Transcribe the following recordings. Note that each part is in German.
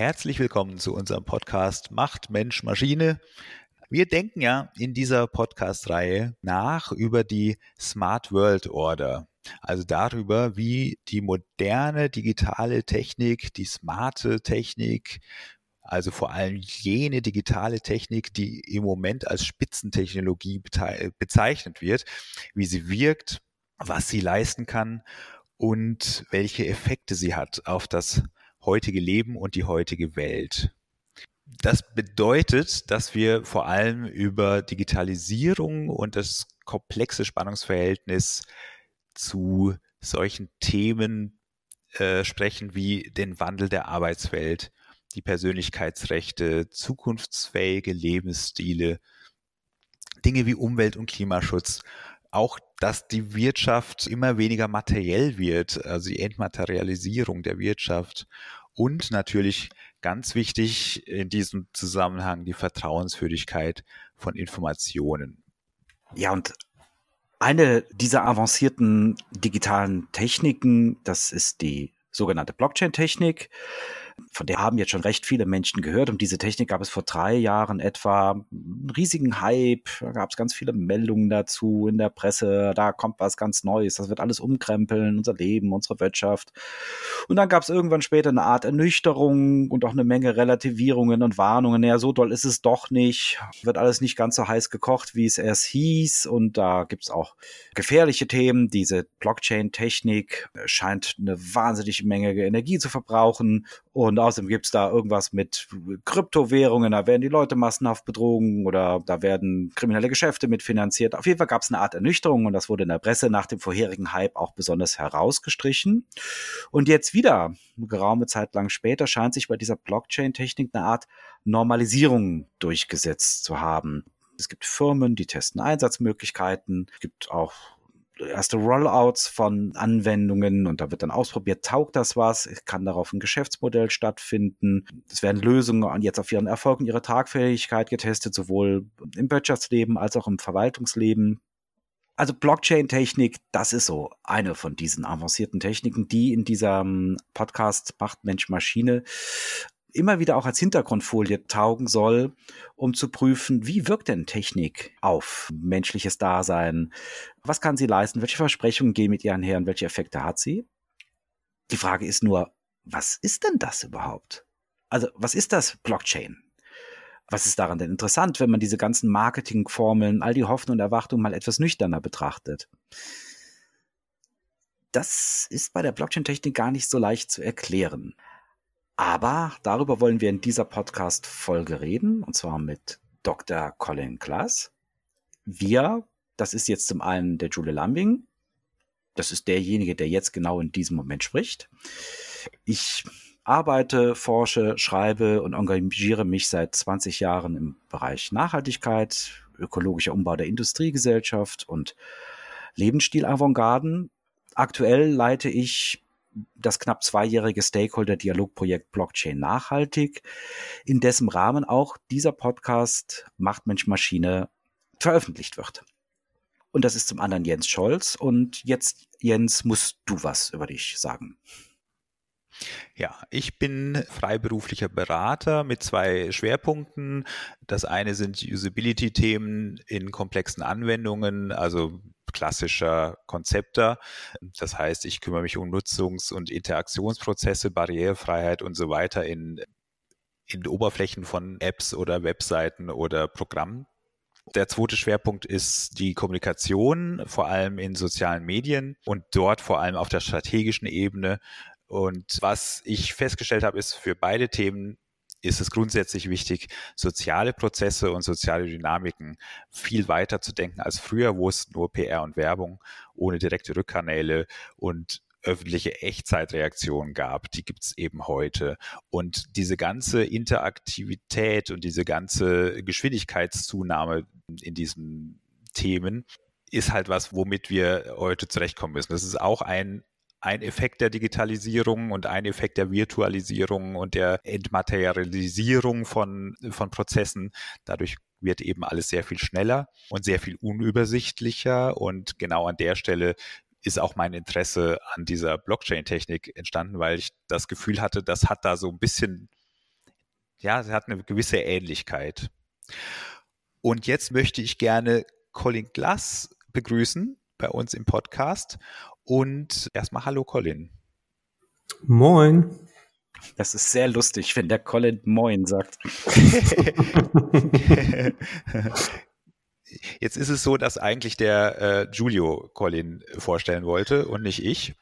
Herzlich willkommen zu unserem Podcast Macht Mensch Maschine. Wir denken ja in dieser Podcast-Reihe nach über die Smart World Order. Also darüber, wie die moderne digitale Technik, die smarte Technik, also vor allem jene digitale Technik, die im Moment als Spitzentechnologie bezeichnet wird, wie sie wirkt, was sie leisten kann und welche Effekte sie hat auf das heutige Leben und die heutige Welt. Das bedeutet, dass wir vor allem über Digitalisierung und das komplexe Spannungsverhältnis zu solchen Themen äh, sprechen wie den Wandel der Arbeitswelt, die Persönlichkeitsrechte, zukunftsfähige Lebensstile, Dinge wie Umwelt- und Klimaschutz, auch, dass die Wirtschaft immer weniger materiell wird, also die Entmaterialisierung der Wirtschaft und natürlich ganz wichtig in diesem Zusammenhang die Vertrauenswürdigkeit von Informationen. Ja, und eine dieser avancierten digitalen Techniken, das ist die sogenannte Blockchain-Technik von der haben jetzt schon recht viele Menschen gehört. Um diese Technik gab es vor drei Jahren etwa einen riesigen Hype. Da gab es ganz viele Meldungen dazu in der Presse. Da kommt was ganz Neues. Das wird alles umkrempeln, unser Leben, unsere Wirtschaft. Und dann gab es irgendwann später eine Art Ernüchterung und auch eine Menge Relativierungen und Warnungen. Ja, so doll ist es doch nicht. Wird alles nicht ganz so heiß gekocht, wie es erst hieß. Und da gibt es auch gefährliche Themen. Diese Blockchain-Technik scheint eine wahnsinnige Menge Energie zu verbrauchen. Und außerdem gibt es da irgendwas mit Kryptowährungen, da werden die Leute massenhaft betrogen oder da werden kriminelle Geschäfte mitfinanziert. Auf jeden Fall gab es eine Art Ernüchterung und das wurde in der Presse nach dem vorherigen Hype auch besonders herausgestrichen. Und jetzt wieder, eine geraume Zeit lang später, scheint sich bei dieser Blockchain-Technik eine Art Normalisierung durchgesetzt zu haben. Es gibt Firmen, die testen Einsatzmöglichkeiten. Es gibt auch erste Rollouts von Anwendungen und da wird dann ausprobiert, taugt das was, kann darauf ein Geschäftsmodell stattfinden. Es werden Lösungen jetzt auf ihren Erfolg und ihre Tragfähigkeit getestet, sowohl im Wirtschaftsleben als auch im Verwaltungsleben. Also Blockchain-Technik, das ist so eine von diesen avancierten Techniken, die in diesem Podcast Macht Mensch Maschine immer wieder auch als Hintergrundfolie taugen soll, um zu prüfen, wie wirkt denn Technik auf menschliches Dasein? Was kann sie leisten? Welche Versprechungen gehen mit ihr einher und welche Effekte hat sie? Die Frage ist nur, was ist denn das überhaupt? Also, was ist das Blockchain? Was ist daran denn interessant, wenn man diese ganzen Marketingformeln, all die Hoffnung und Erwartungen mal etwas nüchterner betrachtet? Das ist bei der Blockchain-Technik gar nicht so leicht zu erklären. Aber darüber wollen wir in dieser Podcast-Folge reden, und zwar mit Dr. Colin Klaas. Wir, das ist jetzt zum einen der Jule Lambing. Das ist derjenige, der jetzt genau in diesem Moment spricht. Ich arbeite, forsche, schreibe und engagiere mich seit 20 Jahren im Bereich Nachhaltigkeit, ökologischer Umbau der Industriegesellschaft und Lebensstil-Avantgarden. Aktuell leite ich das knapp zweijährige Stakeholder-Dialogprojekt Blockchain nachhaltig, in dessen Rahmen auch dieser Podcast Macht Mensch Maschine veröffentlicht wird. Und das ist zum anderen Jens Scholz. Und jetzt, Jens, musst du was über dich sagen. Ja, ich bin freiberuflicher Berater mit zwei Schwerpunkten. Das eine sind Usability-Themen in komplexen Anwendungen, also klassischer Konzepter. Das heißt, ich kümmere mich um Nutzungs- und Interaktionsprozesse, Barrierefreiheit und so weiter in, in Oberflächen von Apps oder Webseiten oder Programmen. Der zweite Schwerpunkt ist die Kommunikation, vor allem in sozialen Medien und dort vor allem auf der strategischen Ebene. Und was ich festgestellt habe, ist für beide Themen ist es grundsätzlich wichtig, soziale Prozesse und soziale Dynamiken viel weiter zu denken als früher, wo es nur PR und Werbung ohne direkte Rückkanäle und öffentliche Echtzeitreaktionen gab, die gibt es eben heute. Und diese ganze Interaktivität und diese ganze Geschwindigkeitszunahme in diesen Themen ist halt was, womit wir heute zurechtkommen müssen. Das ist auch ein ein Effekt der Digitalisierung und ein Effekt der Virtualisierung und der Entmaterialisierung von, von Prozessen. Dadurch wird eben alles sehr viel schneller und sehr viel unübersichtlicher. Und genau an der Stelle ist auch mein Interesse an dieser Blockchain-Technik entstanden, weil ich das Gefühl hatte, das hat da so ein bisschen Ja, sie hat eine gewisse Ähnlichkeit. Und jetzt möchte ich gerne Colin Glass begrüßen bei uns im Podcast. Und erstmal Hallo Colin. Moin. Das ist sehr lustig, wenn der Colin Moin sagt. Jetzt ist es so, dass eigentlich der äh, Giulio Colin vorstellen wollte und nicht ich.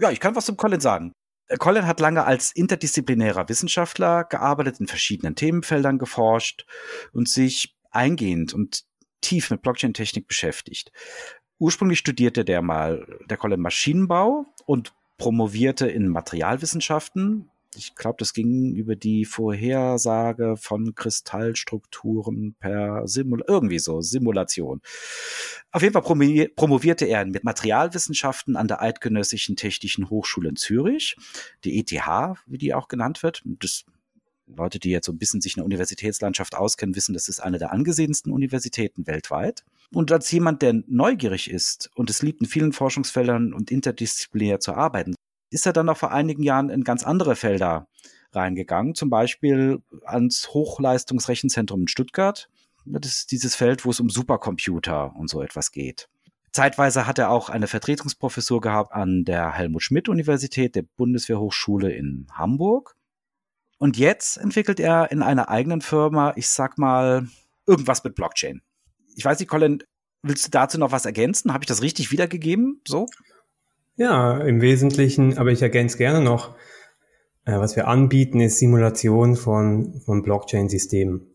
Ja, ich kann was zum Colin sagen. Äh, Colin hat lange als interdisziplinärer Wissenschaftler gearbeitet, in verschiedenen Themenfeldern geforscht und sich eingehend und tief mit Blockchain-Technik beschäftigt. Ursprünglich studierte der mal, der Colin Maschinenbau und promovierte in Materialwissenschaften. Ich glaube, das ging über die Vorhersage von Kristallstrukturen per Simul irgendwie so, Simulation. Auf jeden Fall promovierte er mit Materialwissenschaften an der Eidgenössischen Technischen Hochschule in Zürich, die ETH, wie die auch genannt wird. Das Leute, die jetzt so ein bisschen sich in der Universitätslandschaft auskennen, wissen, das ist eine der angesehensten Universitäten weltweit. Und als jemand, der neugierig ist und es liebt, in vielen Forschungsfeldern und interdisziplinär zu arbeiten, ist er dann auch vor einigen Jahren in ganz andere Felder reingegangen, zum Beispiel ans Hochleistungsrechenzentrum in Stuttgart. Das ist dieses Feld, wo es um Supercomputer und so etwas geht. Zeitweise hat er auch eine Vertretungsprofessur gehabt an der Helmut Schmidt Universität der Bundeswehrhochschule in Hamburg. Und jetzt entwickelt er in einer eigenen Firma, ich sag mal, irgendwas mit Blockchain. Ich weiß nicht, Colin, willst du dazu noch was ergänzen? Habe ich das richtig wiedergegeben? So? Ja, im Wesentlichen, aber ich ergänze gerne noch, äh, was wir anbieten, ist Simulation von, von Blockchain-Systemen.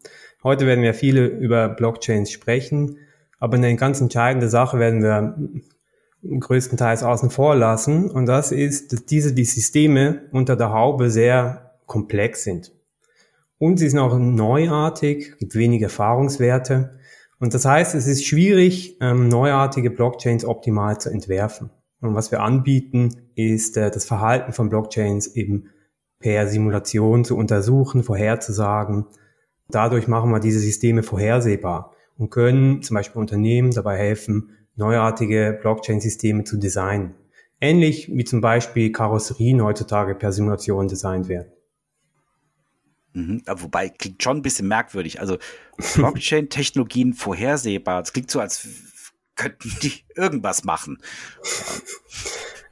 Heute werden wir viele über Blockchains sprechen, aber eine ganz entscheidende Sache werden wir größtenteils außen vor lassen. Und das ist, dass diese die Systeme unter der Haube sehr komplex sind. Und sie sind auch neuartig, gibt wenig Erfahrungswerte. Und das heißt, es ist schwierig, ähm, neuartige Blockchains optimal zu entwerfen. Und was wir anbieten, ist äh, das Verhalten von Blockchains eben per Simulation zu untersuchen, vorherzusagen. Dadurch machen wir diese Systeme vorhersehbar und können zum Beispiel Unternehmen dabei helfen, neuartige Blockchain-Systeme zu designen. Ähnlich wie zum Beispiel Karosserien heutzutage per Simulation designt werden. Mhm. Wobei, klingt schon ein bisschen merkwürdig. Also Blockchain-Technologien vorhersehbar. Es klingt so, als könnten die irgendwas machen.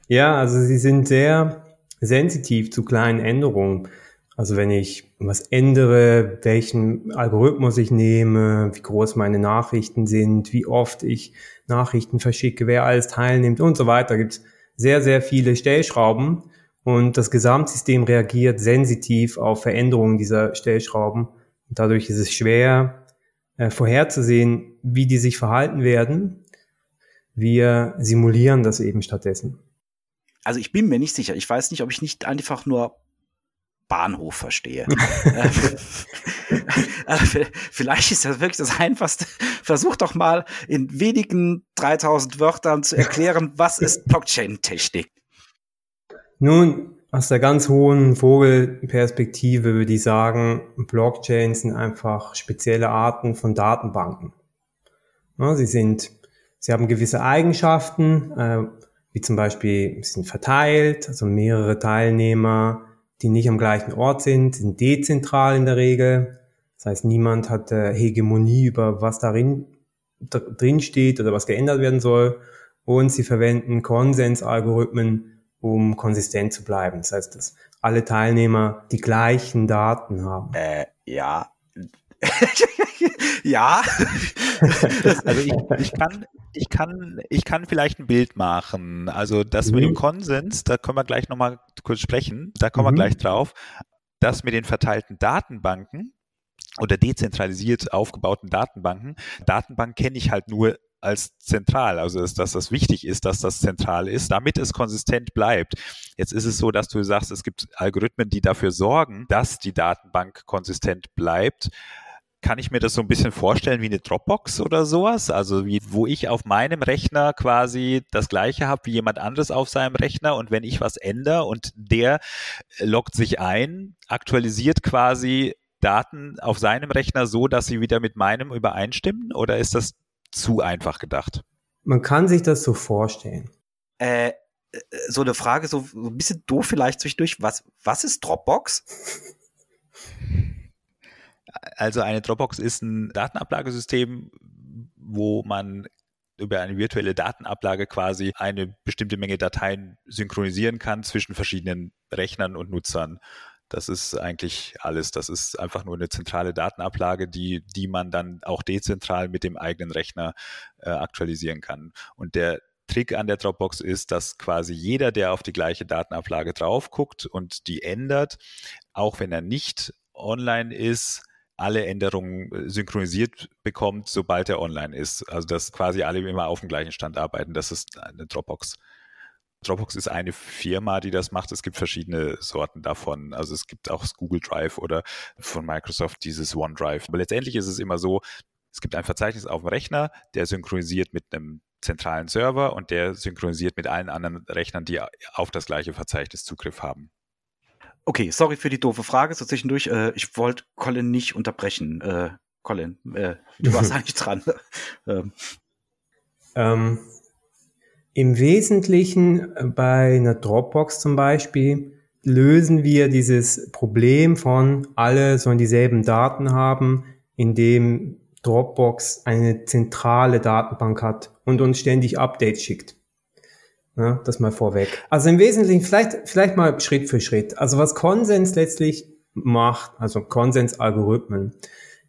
Ja, also sie sind sehr sensitiv zu kleinen Änderungen. Also wenn ich was ändere, welchen Algorithmus ich nehme, wie groß meine Nachrichten sind, wie oft ich Nachrichten verschicke, wer alles teilnimmt und so weiter, gibt es sehr, sehr viele Stellschrauben. Und das Gesamtsystem reagiert sensitiv auf Veränderungen dieser Stellschrauben. Und dadurch ist es schwer äh, vorherzusehen, wie die sich verhalten werden. Wir simulieren das eben stattdessen. Also ich bin mir nicht sicher. Ich weiß nicht, ob ich nicht einfach nur Bahnhof verstehe. also vielleicht ist das wirklich das Einfachste. Versuch doch mal in wenigen 3000 Wörtern zu erklären, was ist Blockchain-Technik? Nun, aus der ganz hohen Vogelperspektive würde ich sagen, Blockchains sind einfach spezielle Arten von Datenbanken. Ja, sie sind, sie haben gewisse Eigenschaften, äh, wie zum Beispiel, sie sind verteilt, also mehrere Teilnehmer, die nicht am gleichen Ort sind, sind dezentral in der Regel. Das heißt, niemand hat äh, Hegemonie über was darin drin steht oder was geändert werden soll. Und sie verwenden Konsensalgorithmen, um konsistent zu bleiben. Das heißt, dass alle Teilnehmer die gleichen Daten haben. Äh, ja. ja. also ich, ich, kann, ich, kann, ich kann vielleicht ein Bild machen. Also das mhm. mit dem mhm. Konsens, da können wir gleich nochmal kurz sprechen, da kommen mhm. wir gleich drauf. Das mit den verteilten Datenbanken oder dezentralisiert aufgebauten Datenbanken. Datenbank kenne ich halt nur als zentral, also dass, dass das wichtig ist, dass das zentral ist, damit es konsistent bleibt. Jetzt ist es so, dass du sagst, es gibt Algorithmen, die dafür sorgen, dass die Datenbank konsistent bleibt. Kann ich mir das so ein bisschen vorstellen wie eine Dropbox oder sowas? Also wie, wo ich auf meinem Rechner quasi das gleiche habe wie jemand anderes auf seinem Rechner und wenn ich was ändere und der loggt sich ein, aktualisiert quasi Daten auf seinem Rechner so, dass sie wieder mit meinem übereinstimmen? Oder ist das zu einfach gedacht. Man kann sich das so vorstellen. Äh, so eine Frage, so ein bisschen doof vielleicht zwischendurch. Was, was ist Dropbox? Also eine Dropbox ist ein Datenablagesystem, wo man über eine virtuelle Datenablage quasi eine bestimmte Menge Dateien synchronisieren kann zwischen verschiedenen Rechnern und Nutzern. Das ist eigentlich alles. Das ist einfach nur eine zentrale Datenablage, die, die man dann auch dezentral mit dem eigenen Rechner äh, aktualisieren kann. Und der Trick an der Dropbox ist, dass quasi jeder, der auf die gleiche Datenablage drauf guckt und die ändert, auch wenn er nicht online ist, alle Änderungen äh, synchronisiert bekommt, sobald er online ist. Also dass quasi alle immer auf dem gleichen Stand arbeiten. Das ist eine Dropbox. Dropbox ist eine Firma, die das macht. Es gibt verschiedene Sorten davon. Also es gibt auch das Google Drive oder von Microsoft dieses OneDrive. Aber letztendlich ist es immer so, es gibt ein Verzeichnis auf dem Rechner, der synchronisiert mit einem zentralen Server und der synchronisiert mit allen anderen Rechnern, die auf das gleiche Verzeichnis Zugriff haben. Okay, sorry für die doofe Frage so zwischendurch. Äh, ich wollte Colin nicht unterbrechen. Äh, Colin, äh, du warst eigentlich dran. ähm. Ähm, Im Wesentlichen äh, bei einer Dropbox zum Beispiel lösen wir dieses Problem von alle sollen dieselben Daten haben, indem Dropbox eine zentrale Datenbank hat und uns ständig Updates schickt. Ja, das mal vorweg. Also im Wesentlichen vielleicht, vielleicht mal Schritt für Schritt. Also was Konsens letztlich macht, also Konsensalgorithmen,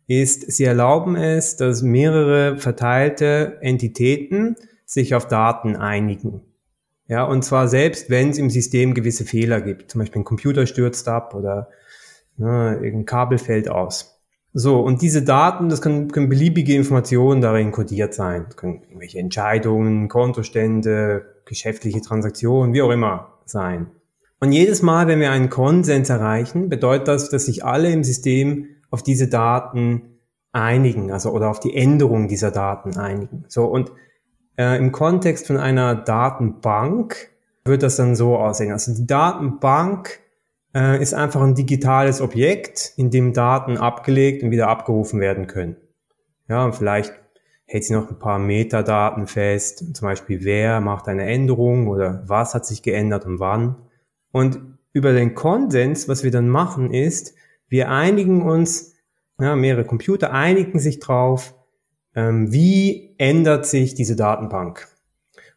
ist, sie erlauben es, dass mehrere verteilte Entitäten sich auf Daten einigen. Ja, und zwar selbst, wenn es im System gewisse Fehler gibt. Zum Beispiel ein Computer stürzt ab oder ne, irgendein Kabel fällt aus. So, und diese Daten, das können, können beliebige Informationen darin kodiert sein. Das können irgendwelche Entscheidungen, Kontostände, geschäftliche Transaktionen, wie auch immer sein. Und jedes Mal, wenn wir einen Konsens erreichen, bedeutet das, dass sich alle im System auf diese Daten einigen, also oder auf die Änderung dieser Daten einigen. So und äh, im Kontext von einer Datenbank wird das dann so aussehen. Also die Datenbank äh, ist einfach ein digitales Objekt, in dem Daten abgelegt und wieder abgerufen werden können. Ja, und vielleicht hält sie noch ein paar Metadaten fest, zum Beispiel wer macht eine Änderung oder was hat sich geändert und wann. Und über den Konsens, was wir dann machen, ist, wir einigen uns, ja, mehrere Computer einigen sich drauf, ähm, wie ändert sich diese Datenbank.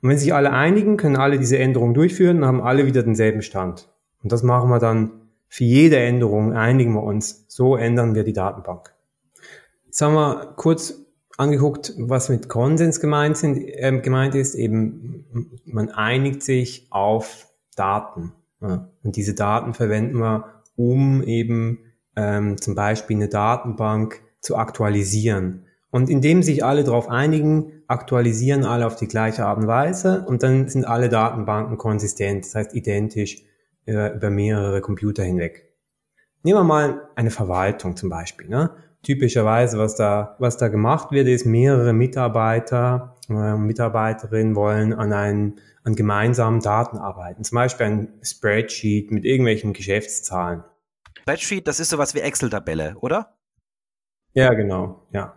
Und wenn sich alle einigen, können alle diese Änderungen durchführen und haben alle wieder denselben Stand. Und das machen wir dann für jede Änderung, einigen wir uns. So ändern wir die Datenbank. Jetzt haben wir kurz angeguckt, was mit Konsens gemeint, sind, äh, gemeint ist, eben man einigt sich auf Daten. Ja. Und diese Daten verwenden wir, um eben ähm, zum Beispiel eine Datenbank zu aktualisieren. Und indem sich alle darauf einigen, aktualisieren alle auf die gleiche Art und Weise und dann sind alle Datenbanken konsistent, das heißt identisch äh, über mehrere Computer hinweg. Nehmen wir mal eine Verwaltung zum Beispiel. Ne? typischerweise, was da, was da gemacht wird, ist, mehrere Mitarbeiter, äh, Mitarbeiterinnen wollen an einem, an gemeinsamen Daten arbeiten. Zum Beispiel ein Spreadsheet mit irgendwelchen Geschäftszahlen. Spreadsheet, das ist sowas wie Excel-Tabelle, oder? Ja, genau, ja.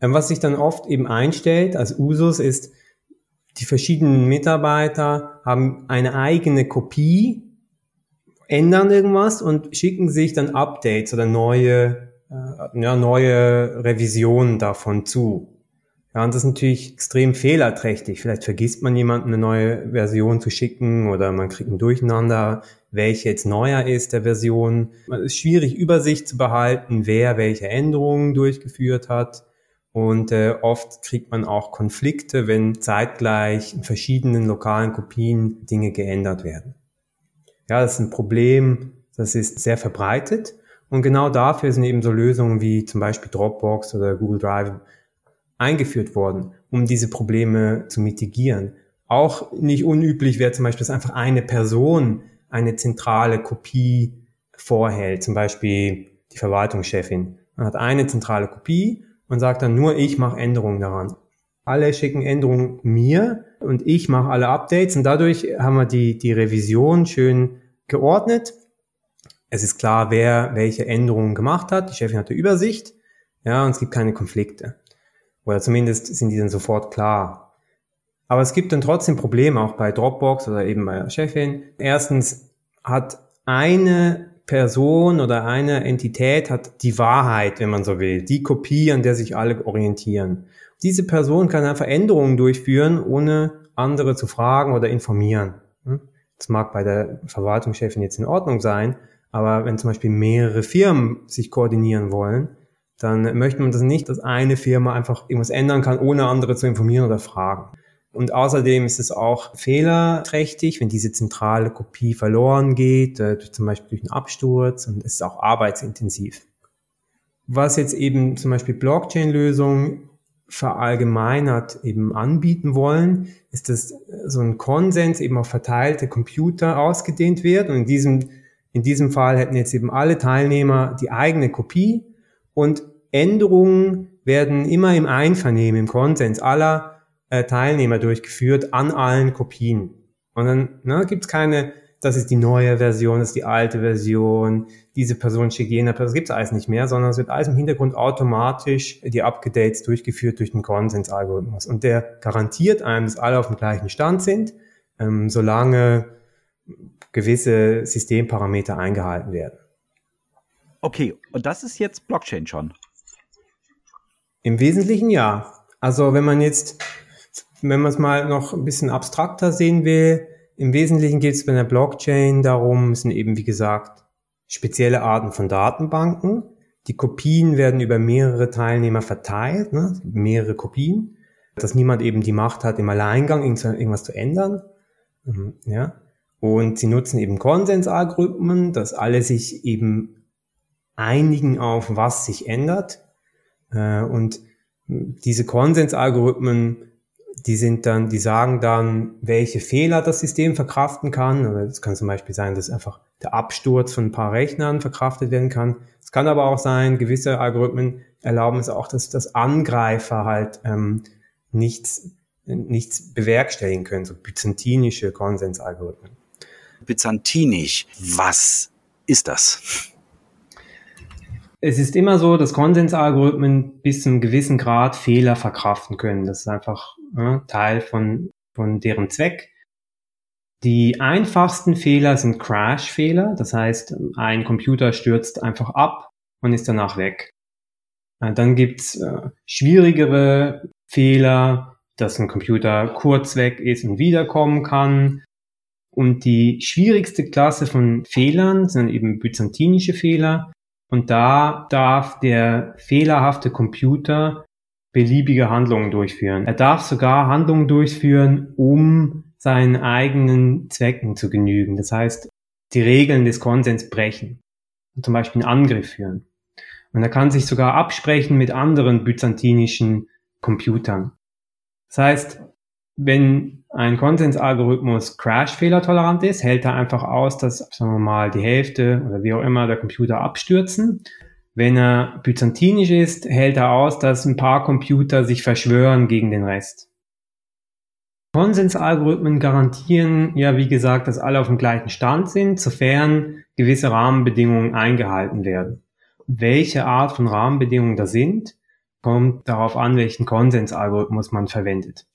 Ähm, was sich dann oft eben einstellt als Usus ist, die verschiedenen Mitarbeiter haben eine eigene Kopie, ändern irgendwas und schicken sich dann Updates oder neue äh, ja, neue Revisionen davon zu. Ja, und das ist natürlich extrem fehlerträchtig. Vielleicht vergisst man jemanden eine neue Version zu schicken oder man kriegt ein Durcheinander, welche jetzt neuer ist der Version. Es ist schwierig, Übersicht zu behalten, wer welche Änderungen durchgeführt hat. Und äh, oft kriegt man auch Konflikte, wenn zeitgleich in verschiedenen lokalen Kopien Dinge geändert werden. Ja, das ist ein Problem, das ist sehr verbreitet und genau dafür sind eben so Lösungen wie zum Beispiel Dropbox oder Google Drive eingeführt worden, um diese Probleme zu mitigieren. Auch nicht unüblich wäre zum Beispiel, dass einfach eine Person eine zentrale Kopie vorhält, zum Beispiel die Verwaltungschefin. Man hat eine zentrale Kopie und sagt dann nur, ich mache Änderungen daran. Alle schicken Änderungen mir und ich mache alle Updates und dadurch haben wir die, die Revision schön geordnet es ist klar, wer welche Änderungen gemacht hat. Die Chefin hat die Übersicht. Ja, und es gibt keine Konflikte. Oder zumindest sind die dann sofort klar. Aber es gibt dann trotzdem Probleme, auch bei Dropbox oder eben bei der Chefin. Erstens hat eine Person oder eine Entität hat die Wahrheit, wenn man so will, die Kopie, an der sich alle orientieren. Diese Person kann dann Veränderungen durchführen, ohne andere zu fragen oder informieren. Das mag bei der Verwaltungschefin jetzt in Ordnung sein, aber wenn zum Beispiel mehrere Firmen sich koordinieren wollen, dann möchte man das nicht, dass eine Firma einfach irgendwas ändern kann, ohne andere zu informieren oder fragen. Und außerdem ist es auch fehlerträchtig, wenn diese zentrale Kopie verloren geht, äh, zum Beispiel durch einen Absturz und es ist auch arbeitsintensiv. Was jetzt eben zum Beispiel Blockchain-Lösungen verallgemeinert eben anbieten wollen, ist, dass so ein Konsens eben auf verteilte Computer ausgedehnt wird. Und in diesem, in diesem Fall hätten jetzt eben alle Teilnehmer die eigene Kopie und Änderungen werden immer im Einvernehmen, im Konsens aller äh, Teilnehmer durchgeführt an allen Kopien. Und dann ne, gibt es keine das ist die neue Version, das ist die alte Version, diese Person schickt jener Person, das gibt es alles nicht mehr, sondern es wird alles im Hintergrund automatisch die Updates durchgeführt durch den Konsensalgorithmus. Und der garantiert einem, dass alle auf dem gleichen Stand sind, ähm, solange gewisse Systemparameter eingehalten werden. Okay, und das ist jetzt Blockchain schon? Im Wesentlichen ja. Also wenn man jetzt, wenn man es mal noch ein bisschen abstrakter sehen will, im Wesentlichen geht es bei einer Blockchain darum, es sind eben wie gesagt spezielle Arten von Datenbanken. Die Kopien werden über mehrere Teilnehmer verteilt, ne? mehrere Kopien, dass niemand eben die Macht hat, im Alleingang irgendwas zu ändern. Mhm, ja. Und sie nutzen eben Konsensalgorithmen, dass alle sich eben einigen auf, was sich ändert. Äh, und diese Konsensalgorithmen die sind dann, die sagen dann, welche Fehler das System verkraften kann. Es kann zum Beispiel sein, dass einfach der Absturz von ein paar Rechnern verkraftet werden kann. Es kann aber auch sein, gewisse Algorithmen erlauben es auch, dass das Angreifer halt ähm, nichts, nichts bewerkstelligen können, so byzantinische Konsensalgorithmen. Byzantinisch, was ist das? Es ist immer so, dass Konsensalgorithmen bis zu einem gewissen Grad Fehler verkraften können. Das ist einfach ja, Teil von, von deren Zweck. Die einfachsten Fehler sind Crash-Fehler, das heißt, ein Computer stürzt einfach ab und ist danach weg. Äh, dann gibt's äh, schwierigere Fehler, dass ein Computer kurz weg ist und wiederkommen kann. Und die schwierigste Klasse von Fehlern sind eben byzantinische Fehler. Und da darf der fehlerhafte Computer beliebige Handlungen durchführen. Er darf sogar Handlungen durchführen, um seinen eigenen Zwecken zu genügen. Das heißt, die Regeln des Konsens brechen und zum Beispiel einen Angriff führen. Und er kann sich sogar absprechen mit anderen byzantinischen Computern. Das heißt, wenn ein Konsensalgorithmus Crash-Fehler-tolerant ist, hält er einfach aus, dass, sagen wir mal, die Hälfte oder wie auch immer der Computer abstürzen. Wenn er byzantinisch ist, hält er aus, dass ein paar Computer sich verschwören gegen den Rest. Konsensalgorithmen garantieren ja, wie gesagt, dass alle auf dem gleichen Stand sind, sofern gewisse Rahmenbedingungen eingehalten werden. Welche Art von Rahmenbedingungen da sind, kommt darauf an, welchen Konsensalgorithmus man verwendet.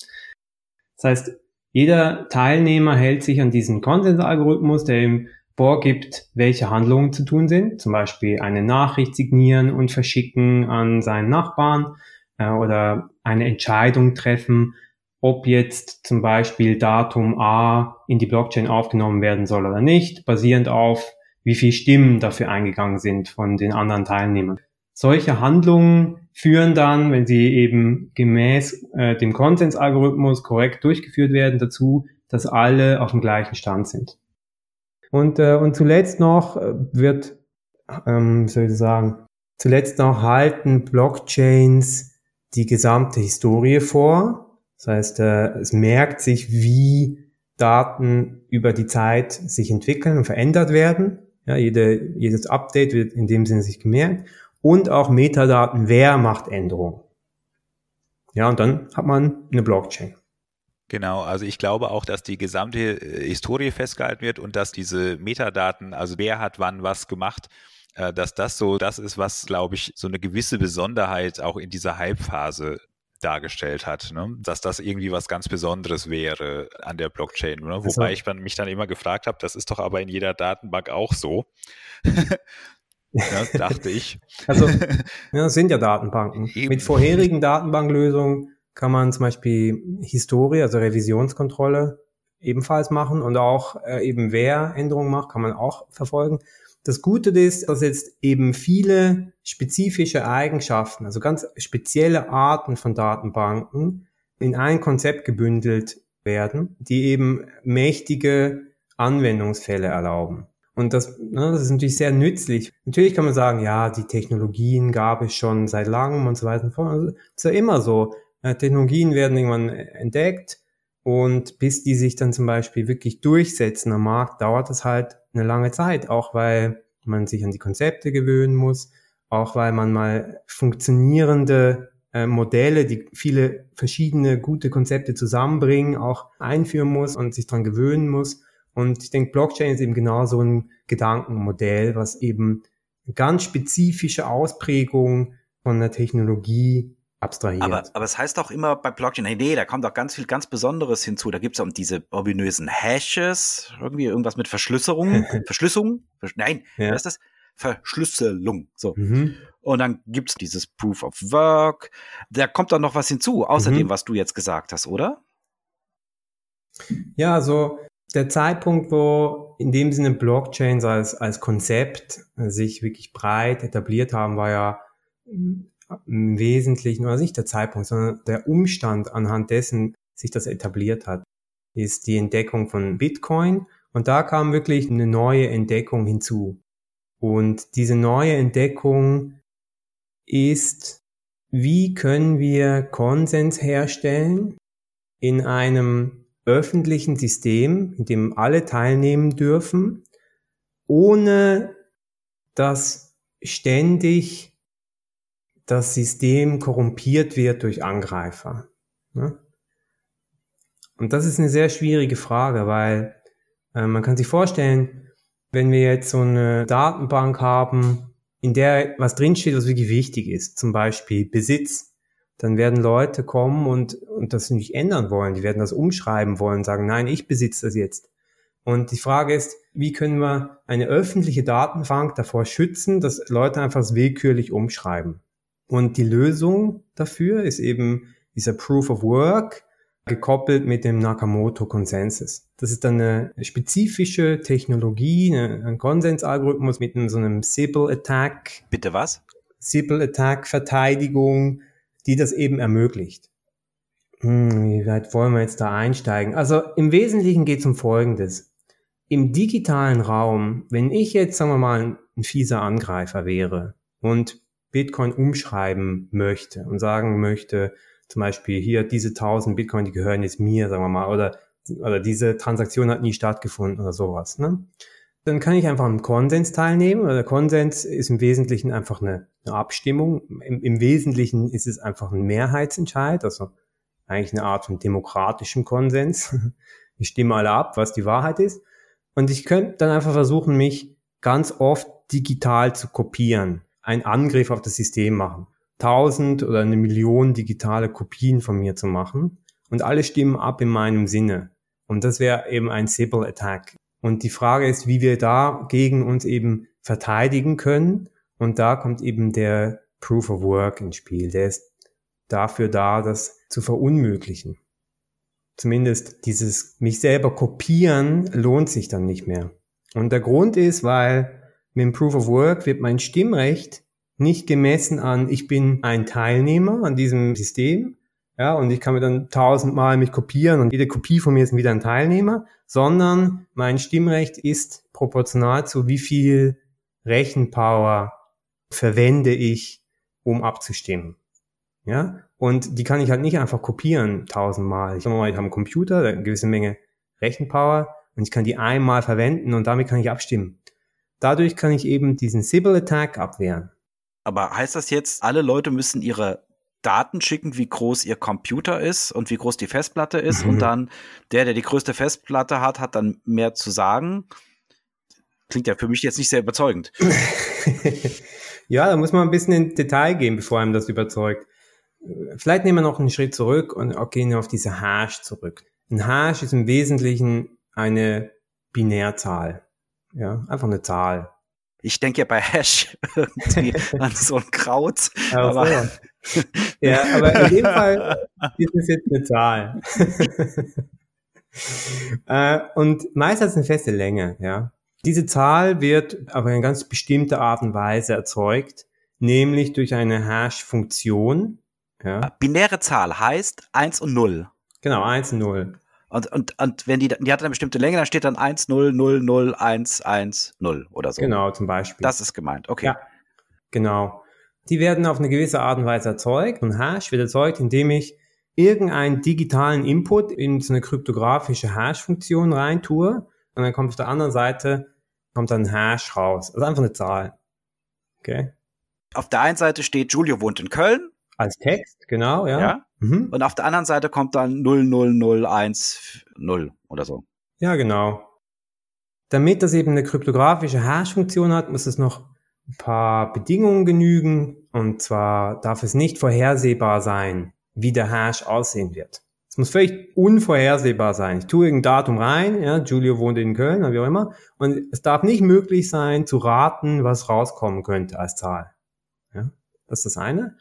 Das heißt, jeder Teilnehmer hält sich an diesen Konsensalgorithmus, der ihm vorgibt, welche Handlungen zu tun sind, zum Beispiel eine Nachricht signieren und verschicken an seinen Nachbarn äh, oder eine Entscheidung treffen, ob jetzt zum Beispiel Datum A in die Blockchain aufgenommen werden soll oder nicht, basierend auf wie viele Stimmen dafür eingegangen sind von den anderen Teilnehmern. Solche Handlungen führen dann, wenn sie eben gemäß äh, dem Konsensalgorithmus korrekt durchgeführt werden, dazu, dass alle auf dem gleichen Stand sind. Und, äh, und zuletzt noch äh, wird, ähm, soll ich sagen, zuletzt noch halten Blockchains die gesamte Historie vor. Das heißt, äh, es merkt sich, wie Daten über die Zeit sich entwickeln und verändert werden. Ja, jede, jedes Update wird in dem Sinne sich gemerkt. Und auch Metadaten, wer macht Änderungen. Ja, und dann hat man eine Blockchain. Genau, also ich glaube auch, dass die gesamte äh, Historie festgehalten wird und dass diese Metadaten, also wer hat wann was gemacht, äh, dass das so das ist, was, glaube ich, so eine gewisse Besonderheit auch in dieser Hype-Phase dargestellt hat, ne? dass das irgendwie was ganz Besonderes wäre an der Blockchain. Ne? Wobei also, ich dann, mich dann immer gefragt habe, das ist doch aber in jeder Datenbank auch so. ja, dachte ich. Also, ja, das sind ja Datenbanken. Eben. Mit vorherigen Datenbanklösungen kann man zum Beispiel Historie, also Revisionskontrolle ebenfalls machen und auch äh, eben wer Änderungen macht, kann man auch verfolgen. Das Gute ist, dass jetzt eben viele spezifische Eigenschaften, also ganz spezielle Arten von Datenbanken in ein Konzept gebündelt werden, die eben mächtige Anwendungsfälle erlauben. Und das, ne, das ist natürlich sehr nützlich. Natürlich kann man sagen, ja, die Technologien gab es schon seit langem und so weiter und fort. Also, das ist ja immer so. Technologien werden irgendwann entdeckt und bis die sich dann zum Beispiel wirklich durchsetzen am Markt, dauert es halt eine lange Zeit, auch weil man sich an die Konzepte gewöhnen muss, auch weil man mal funktionierende äh, Modelle, die viele verschiedene gute Konzepte zusammenbringen, auch einführen muss und sich dran gewöhnen muss. Und ich denke, Blockchain ist eben genau so ein Gedankenmodell, was eben ganz spezifische Ausprägung von der Technologie abstrahiert. Aber, aber es heißt auch immer bei Blockchain, hey, nee, da kommt auch ganz viel ganz Besonderes hinzu. Da gibt es auch diese ominösen Hashes, irgendwie irgendwas mit Verschlüsselung, Verschlüsselung, nein, ja. was ist das? Verschlüsselung. So. Mhm. Und dann gibt's dieses Proof of Work. Da kommt dann noch was hinzu, außerdem, mhm. was du jetzt gesagt hast, oder? Ja, also der Zeitpunkt, wo in dem Sinne Blockchains als, als Konzept sich wirklich breit etabliert haben, war ja im Wesentlichen, oder nicht der Zeitpunkt, sondern der Umstand, anhand dessen sich das etabliert hat, ist die Entdeckung von Bitcoin. Und da kam wirklich eine neue Entdeckung hinzu. Und diese neue Entdeckung ist, wie können wir Konsens herstellen in einem öffentlichen System, in dem alle teilnehmen dürfen, ohne dass ständig das System korrumpiert wird durch Angreifer. Ne? Und das ist eine sehr schwierige Frage, weil äh, man kann sich vorstellen, wenn wir jetzt so eine Datenbank haben, in der was drinsteht, was wirklich wichtig ist, zum Beispiel Besitz, dann werden Leute kommen und, und das nicht ändern wollen. Die werden das umschreiben wollen, sagen, nein, ich besitze das jetzt. Und die Frage ist, wie können wir eine öffentliche Datenbank davor schützen, dass Leute einfach willkürlich umschreiben? Und die Lösung dafür ist eben dieser Proof of Work gekoppelt mit dem Nakamoto-Konsensus. Das ist dann eine spezifische Technologie, ein Konsensalgorithmus mit so einem Sybil-Attack. Bitte was? Sybil-Attack-Verteidigung, die das eben ermöglicht. Hm, wie weit wollen wir jetzt da einsteigen? Also im Wesentlichen geht es um Folgendes. Im digitalen Raum, wenn ich jetzt, sagen wir mal, ein fieser Angreifer wäre und Bitcoin umschreiben möchte und sagen möchte, zum Beispiel hier diese 1000 Bitcoin, die gehören jetzt mir, sagen wir mal, oder, oder diese Transaktion hat nie stattgefunden oder sowas, ne? Dann kann ich einfach am Konsens teilnehmen. Oder der Konsens ist im Wesentlichen einfach eine, eine Abstimmung. Im, Im Wesentlichen ist es einfach ein Mehrheitsentscheid, also eigentlich eine Art von demokratischem Konsens. Ich stimme alle ab, was die Wahrheit ist. Und ich könnte dann einfach versuchen, mich ganz oft digital zu kopieren einen Angriff auf das System machen. Tausend oder eine Million digitale Kopien von mir zu machen und alle stimmen ab in meinem Sinne. Und das wäre eben ein Sybil Attack. Und die Frage ist, wie wir da gegen uns eben verteidigen können. Und da kommt eben der Proof of Work ins Spiel. Der ist dafür da, das zu verunmöglichen. Zumindest dieses mich selber kopieren lohnt sich dann nicht mehr. Und der Grund ist, weil mit dem Proof of Work wird mein Stimmrecht nicht gemessen an, ich bin ein Teilnehmer an diesem System, ja, und ich kann mir dann tausendmal mich kopieren und jede Kopie von mir ist wieder ein Teilnehmer, sondern mein Stimmrecht ist proportional zu wie viel Rechenpower verwende ich, um abzustimmen. Ja, und die kann ich halt nicht einfach kopieren tausendmal. Ich ich habe einen Computer, eine gewisse Menge Rechenpower und ich kann die einmal verwenden und damit kann ich abstimmen. Dadurch kann ich eben diesen Sybil Attack abwehren. Aber heißt das jetzt, alle Leute müssen ihre Daten schicken, wie groß ihr Computer ist und wie groß die Festplatte ist. Mhm. Und dann der, der die größte Festplatte hat, hat dann mehr zu sagen. Klingt ja für mich jetzt nicht sehr überzeugend. ja, da muss man ein bisschen in Detail gehen, bevor einem das überzeugt. vielleicht nehmen wir noch einen Schritt zurück und gehen auf diese Hash zurück. Ein Hash ist im Wesentlichen eine Binärzahl. Ja, einfach eine Zahl. Ich denke ja bei Hash irgendwie an so ein Kraut. Aber ja, aber in dem Fall ist es jetzt eine Zahl. äh, und meistens eine feste Länge, ja. Diese Zahl wird auf eine ganz bestimmte Art und Weise erzeugt, nämlich durch eine Hash-Funktion. Ja. Binäre Zahl heißt 1 und 0. Genau, 1 und 0. Und, und, und wenn die, die hat eine bestimmte Länge, dann steht dann 1, 0, 0, 0, 1, 1, 0 oder so. Genau, zum Beispiel. Das ist gemeint, okay. Ja, genau. Die werden auf eine gewisse Art und Weise erzeugt. Und Hash wird erzeugt, indem ich irgendeinen digitalen Input in so eine kryptografische Hash-Funktion reintue. Und dann kommt auf der anderen Seite kommt dann ein Hash raus. Also einfach eine Zahl. Okay. Auf der einen Seite steht, Julio wohnt in Köln. Als Text, genau, ja. ja? Mhm. Und auf der anderen Seite kommt dann 00010 oder so. Ja, genau. Damit das eben eine kryptografische Hash-Funktion hat, muss es noch ein paar Bedingungen genügen. Und zwar darf es nicht vorhersehbar sein, wie der Hash aussehen wird. Es muss völlig unvorhersehbar sein. Ich tue irgendein Datum rein, ja, Julio wohnt in Köln, oder wie auch immer, und es darf nicht möglich sein, zu raten, was rauskommen könnte als Zahl. Ja, das ist das eine.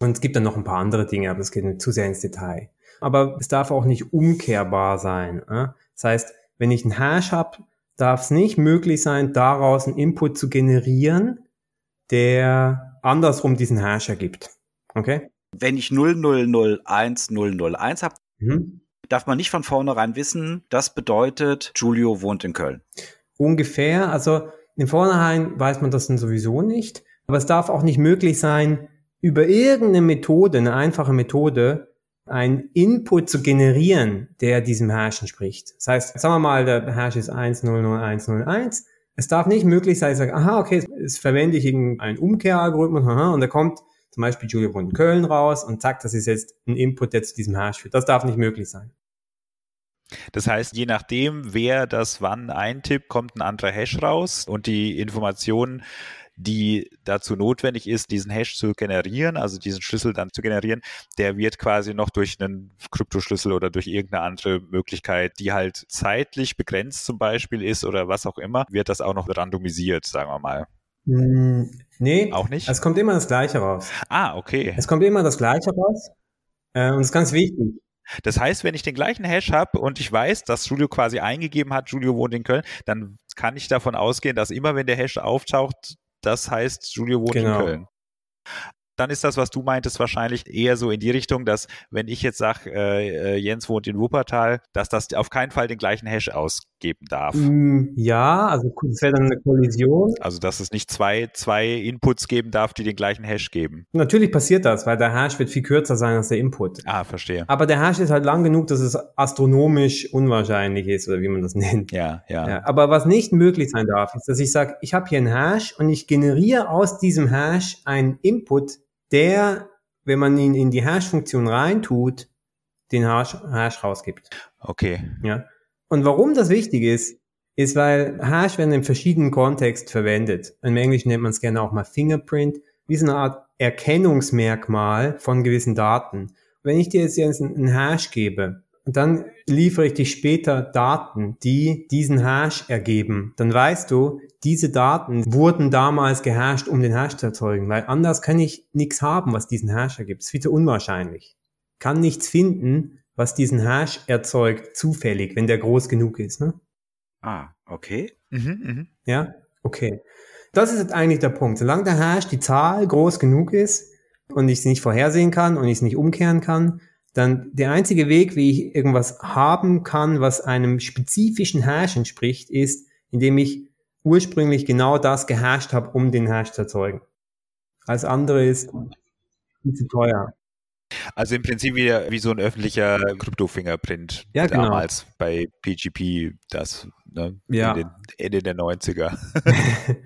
Und es gibt dann noch ein paar andere Dinge, aber das geht zu sehr ins Detail. Aber es darf auch nicht umkehrbar sein. Das heißt, wenn ich einen Hash habe, darf es nicht möglich sein, daraus einen Input zu generieren, der andersrum diesen Hash ergibt. Okay? Wenn ich 0001001 habe, mhm. darf man nicht von vornherein wissen, das bedeutet, Julio wohnt in Köln. Ungefähr, also im Vornherein weiß man das dann sowieso nicht, aber es darf auch nicht möglich sein, über irgendeine Methode, eine einfache Methode, einen Input zu generieren, der diesem Hash entspricht. Das heißt, sagen wir mal, der Hash ist 100101. Es darf nicht möglich sein, ich sage, aha, okay, jetzt verwende ich irgendeinen Umkehralgorithmus, aha, und da kommt zum Beispiel Julia von Köln raus und zack, das ist jetzt ein Input, der zu diesem Hash führt. Das darf nicht möglich sein. Das heißt, je nachdem, wer das wann eintippt, kommt ein anderer Hash raus und die Informationen die dazu notwendig ist, diesen Hash zu generieren, also diesen Schlüssel dann zu generieren, der wird quasi noch durch einen Kryptoschlüssel oder durch irgendeine andere Möglichkeit, die halt zeitlich begrenzt zum Beispiel ist oder was auch immer, wird das auch noch randomisiert, sagen wir mal. Hm, nee, auch nicht. Es kommt immer das Gleiche raus. Ah, okay. Es kommt immer das Gleiche raus. Äh, und es ist ganz wichtig. Das heißt, wenn ich den gleichen Hash habe und ich weiß, dass Julio quasi eingegeben hat, Julio wohnt in Köln, dann kann ich davon ausgehen, dass immer, wenn der Hash auftaucht, das heißt, Julio wohnt genau. in Köln. Dann ist das, was du meintest, wahrscheinlich eher so in die Richtung, dass wenn ich jetzt sage, äh, äh, Jens wohnt in Wuppertal, dass das auf keinen Fall den gleichen Hash ausgeben darf. Mm, ja, also das wäre dann eine Kollision. Also dass es nicht zwei, zwei Inputs geben darf, die den gleichen Hash geben. Natürlich passiert das, weil der Hash wird viel kürzer sein als der Input. Ah, verstehe. Aber der Hash ist halt lang genug, dass es astronomisch unwahrscheinlich ist, oder wie man das nennt. Ja, ja. ja aber was nicht möglich sein darf, ist, dass ich sage, ich habe hier einen Hash und ich generiere aus diesem Hash einen Input, der, wenn man ihn in die Hash-Funktion reintut, den Hash, Hash rausgibt. Okay. Ja. Und warum das wichtig ist, ist, weil Hash werden in verschiedenen Kontexten verwendet. Im Englischen nennt man es gerne auch mal Fingerprint, wie so eine Art Erkennungsmerkmal von gewissen Daten. Wenn ich dir jetzt einen Hash gebe, und dann liefere ich dir später Daten, die diesen Hash ergeben. Dann weißt du, diese Daten wurden damals gehasht, um den Hash zu erzeugen, weil anders kann ich nichts haben, was diesen Hash ergibt. Das ist viel zu unwahrscheinlich. Kann nichts finden, was diesen Hash erzeugt, zufällig, wenn der groß genug ist. Ne? Ah, okay. Mhm, mh. Ja, okay. Das ist jetzt eigentlich der Punkt. Solange der Hash die Zahl groß genug ist und ich sie nicht vorhersehen kann und ich es nicht umkehren kann, dann der einzige Weg, wie ich irgendwas haben kann, was einem spezifischen Hash entspricht, ist, indem ich ursprünglich genau das gehasht habe, um den Hash zu erzeugen. Alles andere ist viel zu teuer. Also im Prinzip wie, wie so ein öffentlicher Krypto-Fingerprint ja, genau. damals bei PGP, das ne, ja. in den, Ende der 90er.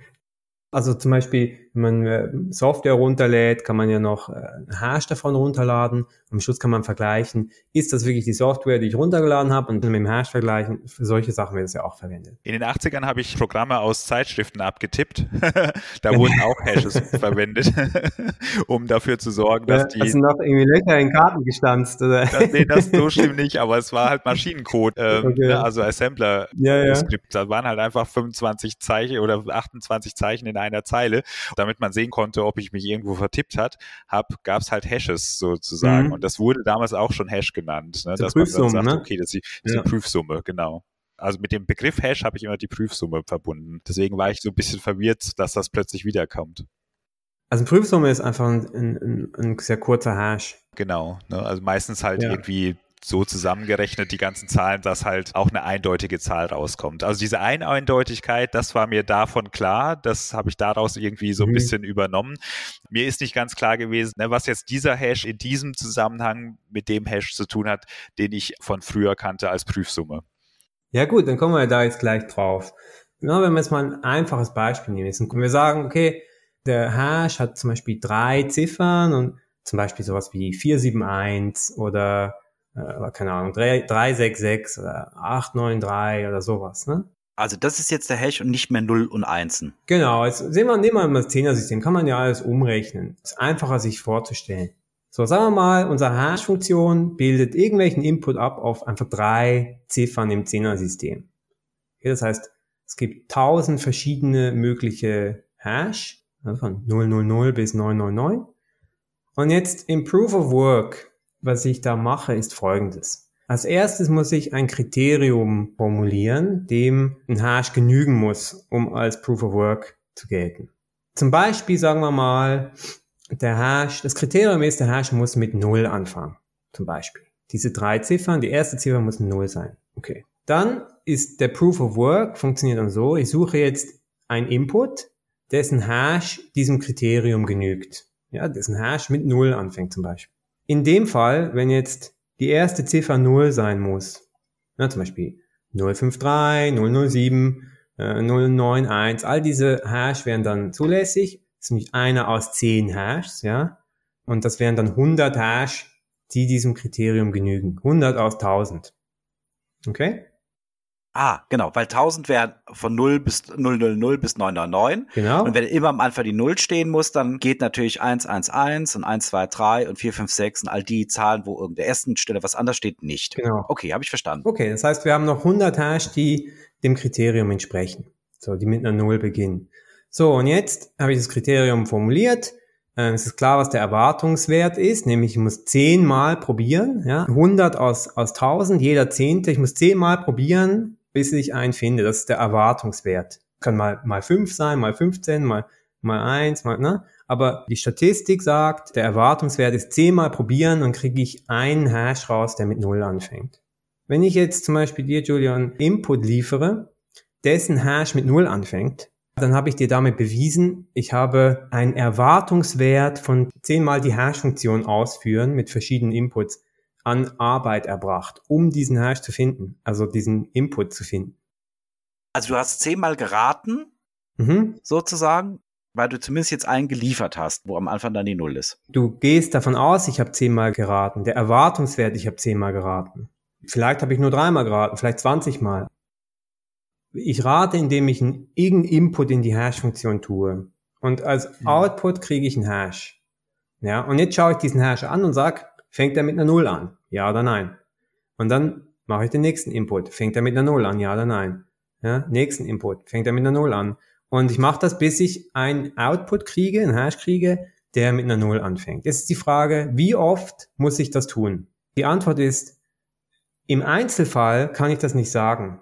also zum Beispiel wenn man äh, Software runterlädt, kann man ja noch äh, einen Hash davon runterladen. Am Schluss kann man vergleichen, ist das wirklich die Software, die ich runtergeladen habe und mit dem Hash vergleichen. Für solche Sachen wird es ja auch verwendet. In den 80ern habe ich Programme aus Zeitschriften abgetippt. da wurden auch Hashes verwendet, um dafür zu sorgen, dass die... Hast du noch irgendwie Löcher in Karten gestanzt? Oder? Das, nee, das so schlimm nicht, aber es war halt Maschinencode, ähm, okay. Ne, also Assembler-Skript. Ja, ja. Da waren halt einfach 25 Zeichen oder 28 Zeichen in einer Zeile. Da damit man sehen konnte, ob ich mich irgendwo vertippt hat, habe, gab es halt Hashes sozusagen. Mhm. Und das wurde damals auch schon Hash genannt. Ne? Dass Prüfsumme, man dann sagt, ne? okay, das ist die, ja. Prüfsumme, genau. Also mit dem Begriff Hash habe ich immer die Prüfsumme verbunden. Deswegen war ich so ein bisschen verwirrt, dass das plötzlich wiederkommt. Also Prüfsumme ist einfach ein, ein, ein sehr kurzer Hash. Genau. Ne? Also meistens halt ja. irgendwie so zusammengerechnet, die ganzen Zahlen, dass halt auch eine eindeutige Zahl rauskommt. Also diese Eindeutigkeit, das war mir davon klar, das habe ich daraus irgendwie so ein mhm. bisschen übernommen. Mir ist nicht ganz klar gewesen, ne, was jetzt dieser Hash in diesem Zusammenhang mit dem Hash zu tun hat, den ich von früher kannte als Prüfsumme. Ja gut, dann kommen wir da jetzt gleich drauf. Ja, wenn wir jetzt mal ein einfaches Beispiel nehmen, und wir sagen, okay, der Hash hat zum Beispiel drei Ziffern und zum Beispiel sowas wie 471 oder äh, keine Ahnung, 366 oder 893 oder sowas, ne? Also das ist jetzt der Hash und nicht mehr 0 und 1. Genau, jetzt sehen wir, nehmen wir mal das 10er-System, kann man ja alles umrechnen. Ist einfacher sich vorzustellen. So, sagen wir mal, unsere Hash-Funktion bildet irgendwelchen Input ab auf einfach drei Ziffern im 10er-System. Okay, das heißt, es gibt tausend verschiedene mögliche Hash, also von 000 bis 999. Und jetzt im Proof of Work was ich da mache, ist folgendes. Als erstes muss ich ein Kriterium formulieren, dem ein Hash genügen muss, um als Proof of Work zu gelten. Zum Beispiel sagen wir mal, der Hash, das Kriterium ist, der Hash muss mit Null anfangen. Zum Beispiel. Diese drei Ziffern, die erste Ziffer muss Null sein. Okay. Dann ist der Proof of Work, funktioniert dann so, ich suche jetzt ein Input, dessen Hash diesem Kriterium genügt. Ja, dessen Hash mit Null anfängt zum Beispiel. In dem Fall, wenn jetzt die erste Ziffer 0 sein muss, ja, zum Beispiel 053, 007, äh, 091, all diese Hash wären dann zulässig. Das ist nämlich einer aus 10 Hashs, ja. Und das wären dann 100 Hash, die diesem Kriterium genügen. 100 aus 1000. Okay? Ah, genau, weil 1000 wären von 0 bis 000 bis 999. Genau. Und wenn immer am Anfang die 0 stehen muss, dann geht natürlich 111 und 123 und 456 und all die Zahlen, wo irgendeine ersten Stelle was anders steht, nicht. Genau. Okay, habe ich verstanden. Okay, das heißt, wir haben noch 100 Hash, die dem Kriterium entsprechen. So, die mit einer 0 beginnen. So, und jetzt habe ich das Kriterium formuliert. Ähm, es ist klar, was der Erwartungswert ist, nämlich ich muss zehnmal probieren, ja, 100 aus, aus 1000, jeder Zehnte, ich muss zehnmal probieren, bis ich einen finde. Das ist der Erwartungswert. Kann mal, mal fünf sein, mal 15, mal, mal eins, mal, ne? Aber die Statistik sagt, der Erwartungswert ist zehnmal probieren und kriege ich einen Hash raus, der mit Null anfängt. Wenn ich jetzt zum Beispiel dir, Julian, Input liefere, dessen Hash mit Null anfängt, dann habe ich dir damit bewiesen, ich habe einen Erwartungswert von zehnmal die Hash-Funktion ausführen mit verschiedenen Inputs an Arbeit erbracht, um diesen Hash zu finden, also diesen Input zu finden. Also du hast zehnmal geraten, mhm. sozusagen, weil du zumindest jetzt einen geliefert hast, wo am Anfang dann die Null ist. Du gehst davon aus, ich habe zehnmal geraten. Der Erwartungswert, ich habe zehnmal geraten. Vielleicht habe ich nur dreimal geraten, vielleicht 20 Mal. Ich rate, indem ich einen irgendeinen Input in die Hash-Funktion tue. Und als. Output kriege ich einen Hash. Ja, und jetzt schaue ich diesen Hash an und sage, Fängt er mit einer Null an? Ja oder nein? Und dann mache ich den nächsten Input. Fängt er mit einer Null an? Ja oder nein? Ja, nächsten Input. Fängt er mit einer Null an? Und ich mache das, bis ich ein Output kriege, einen Hash kriege, der mit einer Null anfängt. Jetzt ist die Frage, wie oft muss ich das tun? Die Antwort ist, im Einzelfall kann ich das nicht sagen.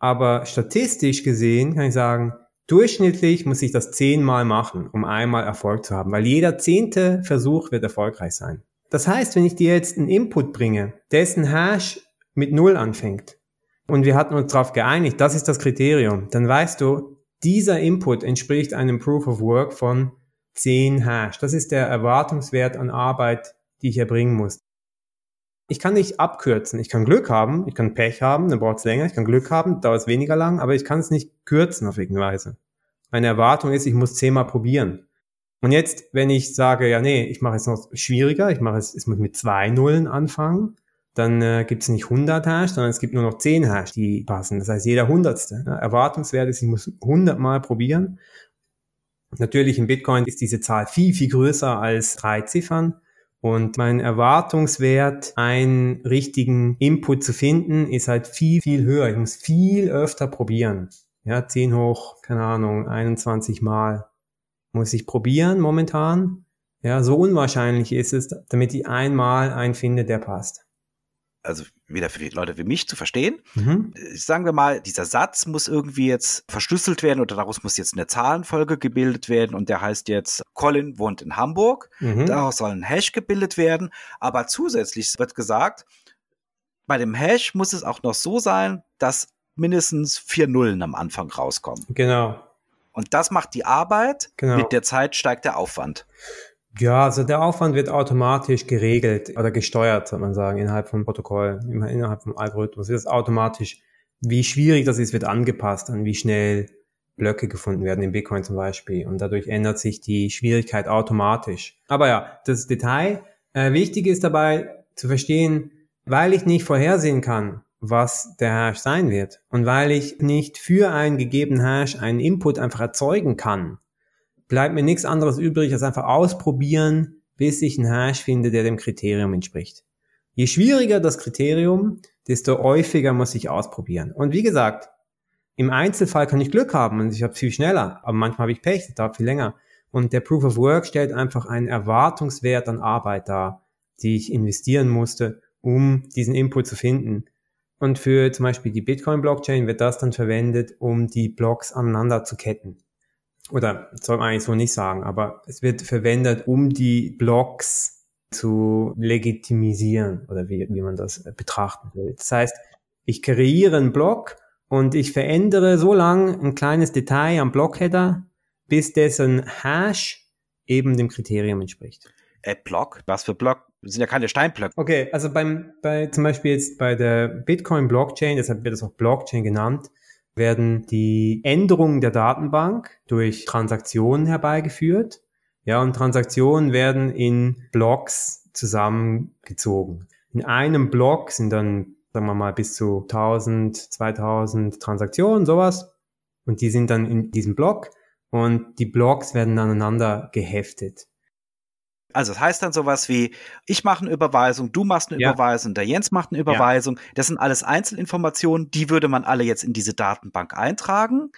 Aber statistisch gesehen kann ich sagen, durchschnittlich muss ich das zehnmal machen, um einmal Erfolg zu haben, weil jeder zehnte Versuch wird erfolgreich sein. Das heißt, wenn ich dir jetzt einen Input bringe, dessen Hash mit Null anfängt, und wir hatten uns darauf geeinigt, das ist das Kriterium, dann weißt du, dieser Input entspricht einem Proof of Work von 10 Hash. Das ist der Erwartungswert an Arbeit, die ich erbringen muss. Ich kann nicht abkürzen. Ich kann Glück haben, ich kann Pech haben, dann braucht es länger. Ich kann Glück haben, dauert es weniger lang, aber ich kann es nicht kürzen auf irgendeine Weise. Meine Erwartung ist, ich muss zehnmal probieren. Und jetzt, wenn ich sage, ja, nee, ich mache es noch schwieriger, ich mache es, es muss mit zwei Nullen anfangen, dann äh, gibt es nicht 100 Hash, sondern es gibt nur noch 10 Hash, die passen. Das heißt, jeder Hundertste. Ne? Erwartungswert ist, ich muss 100 Mal probieren. Natürlich im Bitcoin ist diese Zahl viel, viel größer als drei Ziffern. Und mein Erwartungswert, einen richtigen Input zu finden, ist halt viel, viel höher. Ich muss viel öfter probieren. Ja, 10 hoch, keine Ahnung, 21 Mal muss ich probieren momentan. Ja, so unwahrscheinlich ist es, damit ich einmal einen finde, der passt. Also wieder für die Leute wie mich zu verstehen. Mhm. Sagen wir mal, dieser Satz muss irgendwie jetzt verschlüsselt werden oder daraus muss jetzt eine Zahlenfolge gebildet werden und der heißt jetzt, Colin wohnt in Hamburg. Mhm. Daraus soll ein Hash gebildet werden. Aber zusätzlich wird gesagt, bei dem Hash muss es auch noch so sein, dass mindestens vier Nullen am Anfang rauskommen. Genau. Und das macht die Arbeit. Genau. Mit der Zeit steigt der Aufwand. Ja, also der Aufwand wird automatisch geregelt oder gesteuert, soll man sagen, innerhalb vom Protokoll, innerhalb vom Algorithmus. Wird es automatisch, wie schwierig das ist, wird angepasst an wie schnell Blöcke gefunden werden, im Bitcoin zum Beispiel. Und dadurch ändert sich die Schwierigkeit automatisch. Aber ja, das Detail. Äh, wichtig ist dabei zu verstehen, weil ich nicht vorhersehen kann, was der Hash sein wird. Und weil ich nicht für einen gegebenen Hash einen Input einfach erzeugen kann, bleibt mir nichts anderes übrig, als einfach ausprobieren, bis ich einen Hash finde, der dem Kriterium entspricht. Je schwieriger das Kriterium, desto häufiger muss ich ausprobieren. Und wie gesagt, im Einzelfall kann ich Glück haben und ich habe viel schneller, aber manchmal habe ich Pech, das dauert viel länger. Und der Proof of Work stellt einfach einen Erwartungswert an Arbeit dar, die ich investieren musste, um diesen Input zu finden. Und für zum Beispiel die Bitcoin-Blockchain wird das dann verwendet, um die Blocks aneinander zu ketten. Oder soll man eigentlich so nicht sagen, aber es wird verwendet, um die Blocks zu legitimisieren oder wie, wie man das betrachten will. Das heißt, ich kreiere einen Block und ich verändere so lang ein kleines Detail am Blockheader, bis dessen Hash eben dem Kriterium entspricht. Äh, Block? Was für Block? Das sind ja keine Steinblöcke. Okay, also beim, bei, zum Beispiel jetzt bei der Bitcoin Blockchain, deshalb wird es auch Blockchain genannt, werden die Änderungen der Datenbank durch Transaktionen herbeigeführt. Ja, und Transaktionen werden in Blocks zusammengezogen. In einem Block sind dann, sagen wir mal, bis zu 1000, 2000 Transaktionen, sowas. Und die sind dann in diesem Block und die Blocks werden aneinander geheftet. Also das heißt dann sowas wie, ich mache eine Überweisung, du machst eine ja. Überweisung, der Jens macht eine Überweisung. Ja. Das sind alles Einzelinformationen, die würde man alle jetzt in diese Datenbank eintragen.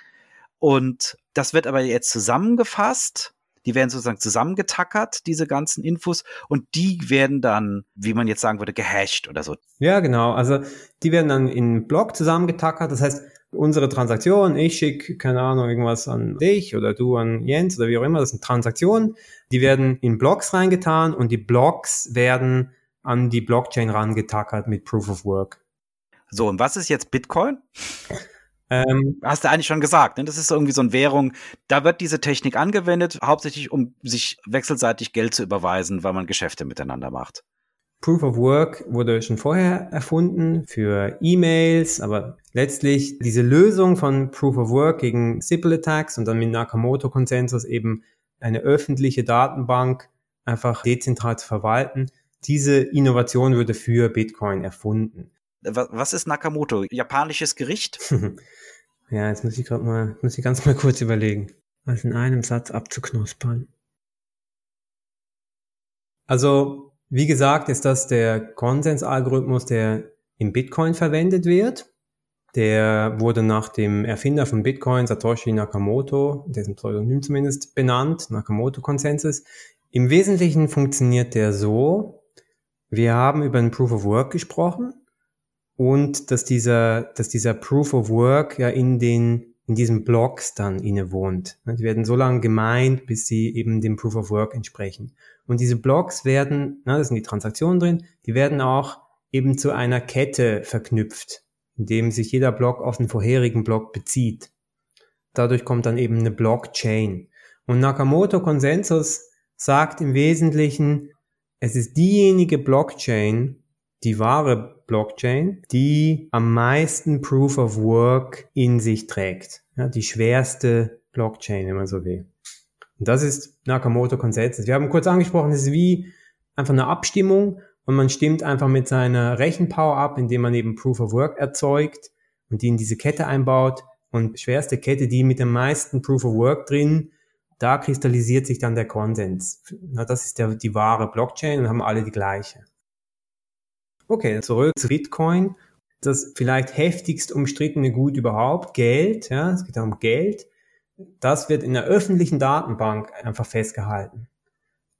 Und das wird aber jetzt zusammengefasst. Die werden sozusagen zusammengetackert, diese ganzen Infos, und die werden dann, wie man jetzt sagen würde, gehasht oder so. Ja, genau. Also die werden dann in Block zusammengetackert. Das heißt, unsere Transaktion, ich schicke, keine Ahnung, irgendwas an dich oder du an Jens oder wie auch immer, das sind Transaktionen, die werden in Blocks reingetan und die Blocks werden an die Blockchain rangetackert mit Proof of Work. So, und was ist jetzt Bitcoin? Ähm, Hast du eigentlich schon gesagt, ne? Das ist irgendwie so eine Währung, da wird diese Technik angewendet, hauptsächlich um sich wechselseitig Geld zu überweisen, weil man Geschäfte miteinander macht. Proof of Work wurde schon vorher erfunden für E-Mails, aber letztlich diese Lösung von Proof of Work gegen Simple Attacks und dann mit Nakamoto-Konsensus eben eine öffentliche Datenbank einfach dezentral zu verwalten. Diese Innovation wurde für Bitcoin erfunden. Was ist Nakamoto? Japanisches Gericht? ja, jetzt muss ich gerade mal, muss ich ganz mal kurz überlegen, was in einem Satz abzuknuspern. Also wie gesagt, ist das der Konsensalgorithmus, der im Bitcoin verwendet wird. Der wurde nach dem Erfinder von Bitcoin, Satoshi Nakamoto, dessen Pseudonym zumindest benannt, Nakamoto-Konsensus. Im Wesentlichen funktioniert der so, wir haben über ein Proof of Work gesprochen und dass dieser, dass dieser Proof of Work ja in den in diesen Blocks dann innewohnt. Die werden so lange gemeint, bis sie eben dem Proof of Work entsprechen. Und diese Blocks werden, na, da sind die Transaktionen drin, die werden auch eben zu einer Kette verknüpft, indem sich jeder Block auf den vorherigen Block bezieht. Dadurch kommt dann eben eine Blockchain. Und Nakamoto Konsensus sagt im Wesentlichen, es ist diejenige Blockchain, die wahre Blockchain, die am meisten Proof of Work in sich trägt. Ja, die schwerste Blockchain, wenn man so will. Und das ist Nakamoto Consensus. Wir haben kurz angesprochen, es ist wie einfach eine Abstimmung und man stimmt einfach mit seiner Rechenpower ab, indem man eben Proof of Work erzeugt und die in diese Kette einbaut. Und schwerste Kette, die mit dem meisten Proof of Work drin, da kristallisiert sich dann der Konsens. Na, das ist der, die wahre Blockchain und haben alle die gleiche. Okay, zurück zu Bitcoin. Das vielleicht heftigst umstrittene Gut überhaupt, Geld, ja, es geht darum Geld, das wird in der öffentlichen Datenbank einfach festgehalten.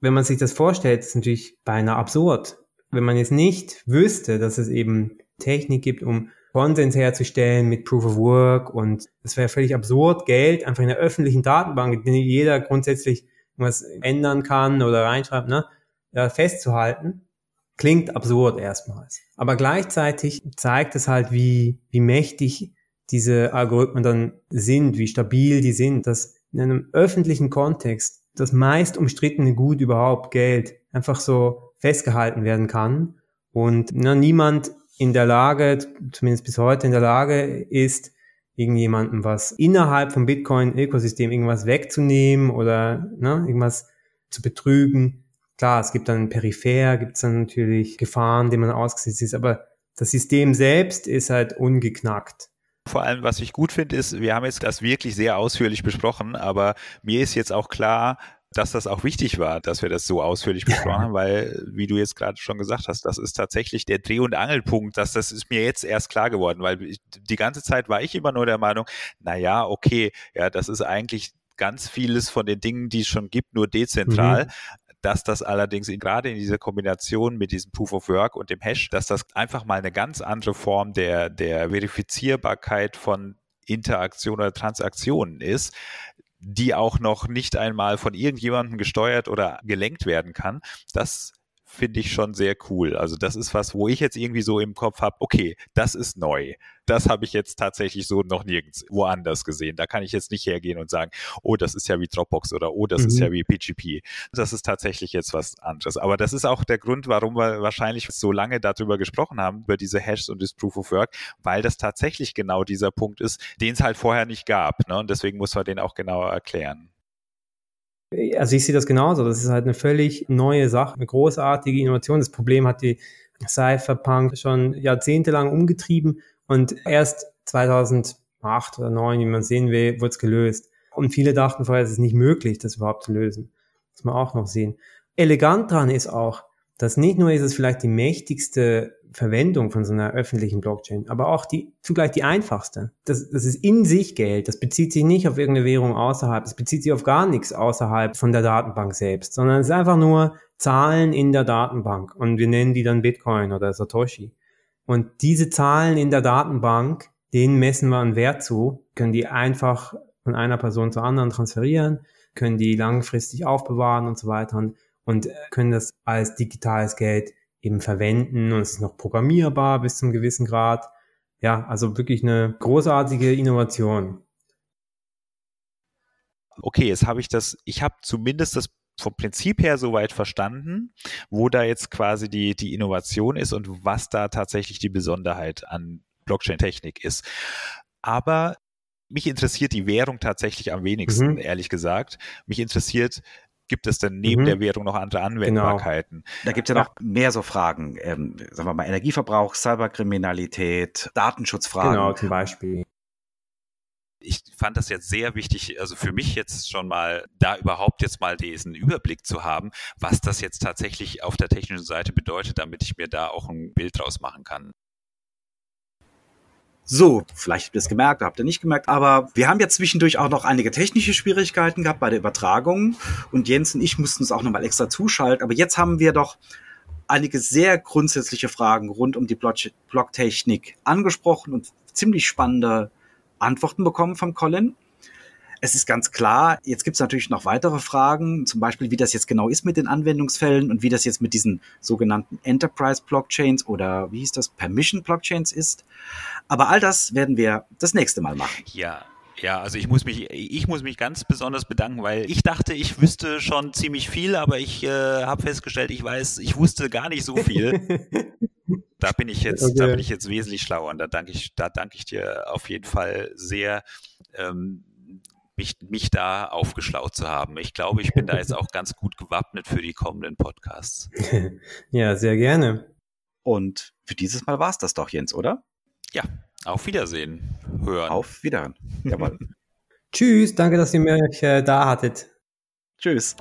Wenn man sich das vorstellt, ist es natürlich beinahe absurd. Wenn man jetzt nicht wüsste, dass es eben Technik gibt, um Konsens herzustellen mit Proof of Work und es wäre völlig absurd, Geld einfach in der öffentlichen Datenbank, in der jeder grundsätzlich was ändern kann oder reinschreibt, ne, ja, festzuhalten, klingt absurd erstmals. Aber gleichzeitig zeigt es halt, wie, wie mächtig diese Algorithmen dann sind, wie stabil die sind, dass in einem öffentlichen Kontext das meist umstrittene Gut überhaupt Geld einfach so festgehalten werden kann und na, niemand in der Lage, zumindest bis heute in der Lage ist, irgendjemandem was innerhalb vom Bitcoin-Ökosystem irgendwas wegzunehmen oder ne, irgendwas zu betrügen. Klar, es gibt dann peripher, gibt es dann natürlich Gefahren, denen man ausgesetzt ist, aber das System selbst ist halt ungeknackt. Vor allem, was ich gut finde, ist, wir haben jetzt das wirklich sehr ausführlich besprochen, aber mir ist jetzt auch klar, dass das auch wichtig war, dass wir das so ausführlich besprochen haben, weil, wie du jetzt gerade schon gesagt hast, das ist tatsächlich der Dreh- und Angelpunkt, dass das ist mir jetzt erst klar geworden, weil ich, die ganze Zeit war ich immer nur der Meinung, na ja, okay, ja, das ist eigentlich ganz vieles von den Dingen, die es schon gibt, nur dezentral. Mhm dass das allerdings in, gerade in dieser Kombination mit diesem Proof of Work und dem Hash, dass das einfach mal eine ganz andere Form der, der Verifizierbarkeit von Interaktion oder Transaktionen ist, die auch noch nicht einmal von irgendjemandem gesteuert oder gelenkt werden kann, das finde ich schon sehr cool. Also das ist was, wo ich jetzt irgendwie so im Kopf habe, okay, das ist neu. Das habe ich jetzt tatsächlich so noch nirgends woanders gesehen. Da kann ich jetzt nicht hergehen und sagen, oh, das ist ja wie Dropbox oder oh, das mhm. ist ja wie PGP. Das ist tatsächlich jetzt was anderes. Aber das ist auch der Grund, warum wir wahrscheinlich so lange darüber gesprochen haben, über diese Hashes und das Proof of Work, weil das tatsächlich genau dieser Punkt ist, den es halt vorher nicht gab. Ne? Und deswegen muss man den auch genauer erklären. Also ich sehe das genauso. Das ist halt eine völlig neue Sache, eine großartige Innovation. Das Problem hat die Cypherpunk schon jahrzehntelang umgetrieben und erst 2008 oder 2009, wie man sehen will, wurde es gelöst. Und viele dachten vorher, es ist nicht möglich, das überhaupt zu lösen. Das muss man auch noch sehen. Elegant dran ist auch, dass nicht nur ist es vielleicht die mächtigste Verwendung von so einer öffentlichen Blockchain, aber auch die zugleich die einfachste. Das, das ist in sich Geld. Das bezieht sich nicht auf irgendeine Währung außerhalb. Das bezieht sich auf gar nichts außerhalb von der Datenbank selbst, sondern es ist einfach nur Zahlen in der Datenbank und wir nennen die dann Bitcoin oder Satoshi. Und diese Zahlen in der Datenbank, denen messen wir einen Wert zu, können die einfach von einer Person zur anderen transferieren, können die langfristig aufbewahren und so weiter und, und können das als digitales Geld eben verwenden und es ist noch programmierbar bis zum gewissen Grad. Ja, also wirklich eine großartige Innovation. Okay, jetzt habe ich das, ich habe zumindest das vom Prinzip her soweit verstanden, wo da jetzt quasi die, die Innovation ist und was da tatsächlich die Besonderheit an Blockchain-Technik ist. Aber mich interessiert die Währung tatsächlich am wenigsten, mhm. ehrlich gesagt. Mich interessiert, gibt es denn neben mhm. der Währung noch andere. Anwendbarkeiten? Genau. Da gibt es ja noch mehr so Fragen, ähm, sagen wir mal Energieverbrauch, Cyberkriminalität, Datenschutzfragen. Genau, zum Beispiel. Ich fand das jetzt sehr wichtig, also für mich jetzt schon mal, da überhaupt jetzt mal diesen Überblick zu haben, was das jetzt tatsächlich auf der technischen Seite bedeutet, damit ich mir da auch ein Bild draus machen kann. So, vielleicht habt ihr es gemerkt, habt ihr nicht gemerkt, aber wir haben ja zwischendurch auch noch einige technische Schwierigkeiten gehabt bei der Übertragung und Jens und ich mussten es auch nochmal extra zuschalten, aber jetzt haben wir doch einige sehr grundsätzliche Fragen rund um die Blocktechnik angesprochen und ziemlich spannende Antworten bekommen von Colin. Es ist ganz klar, jetzt gibt es natürlich noch weitere Fragen, zum Beispiel, wie das jetzt genau ist mit den Anwendungsfällen und wie das jetzt mit diesen sogenannten Enterprise Blockchains oder wie hieß das, Permission Blockchains ist. Aber all das werden wir das nächste Mal machen. Ja, ja, also ich muss mich, ich muss mich ganz besonders bedanken, weil ich dachte, ich wüsste schon ziemlich viel, aber ich äh, habe festgestellt, ich weiß, ich wusste gar nicht so viel. da bin ich jetzt, okay. da bin ich jetzt wesentlich schlauer und da danke ich, da danke ich dir auf jeden Fall sehr. Ähm, mich, mich da aufgeschlaut zu haben. Ich glaube, ich bin da jetzt auch ganz gut gewappnet für die kommenden Podcasts. ja, sehr gerne. Und für dieses Mal war es das doch, Jens, oder? Ja, auf Wiedersehen. Hören. Auf Wiederhören. Jawohl. Tschüss, danke, dass ihr mich äh, da hattet. Tschüss.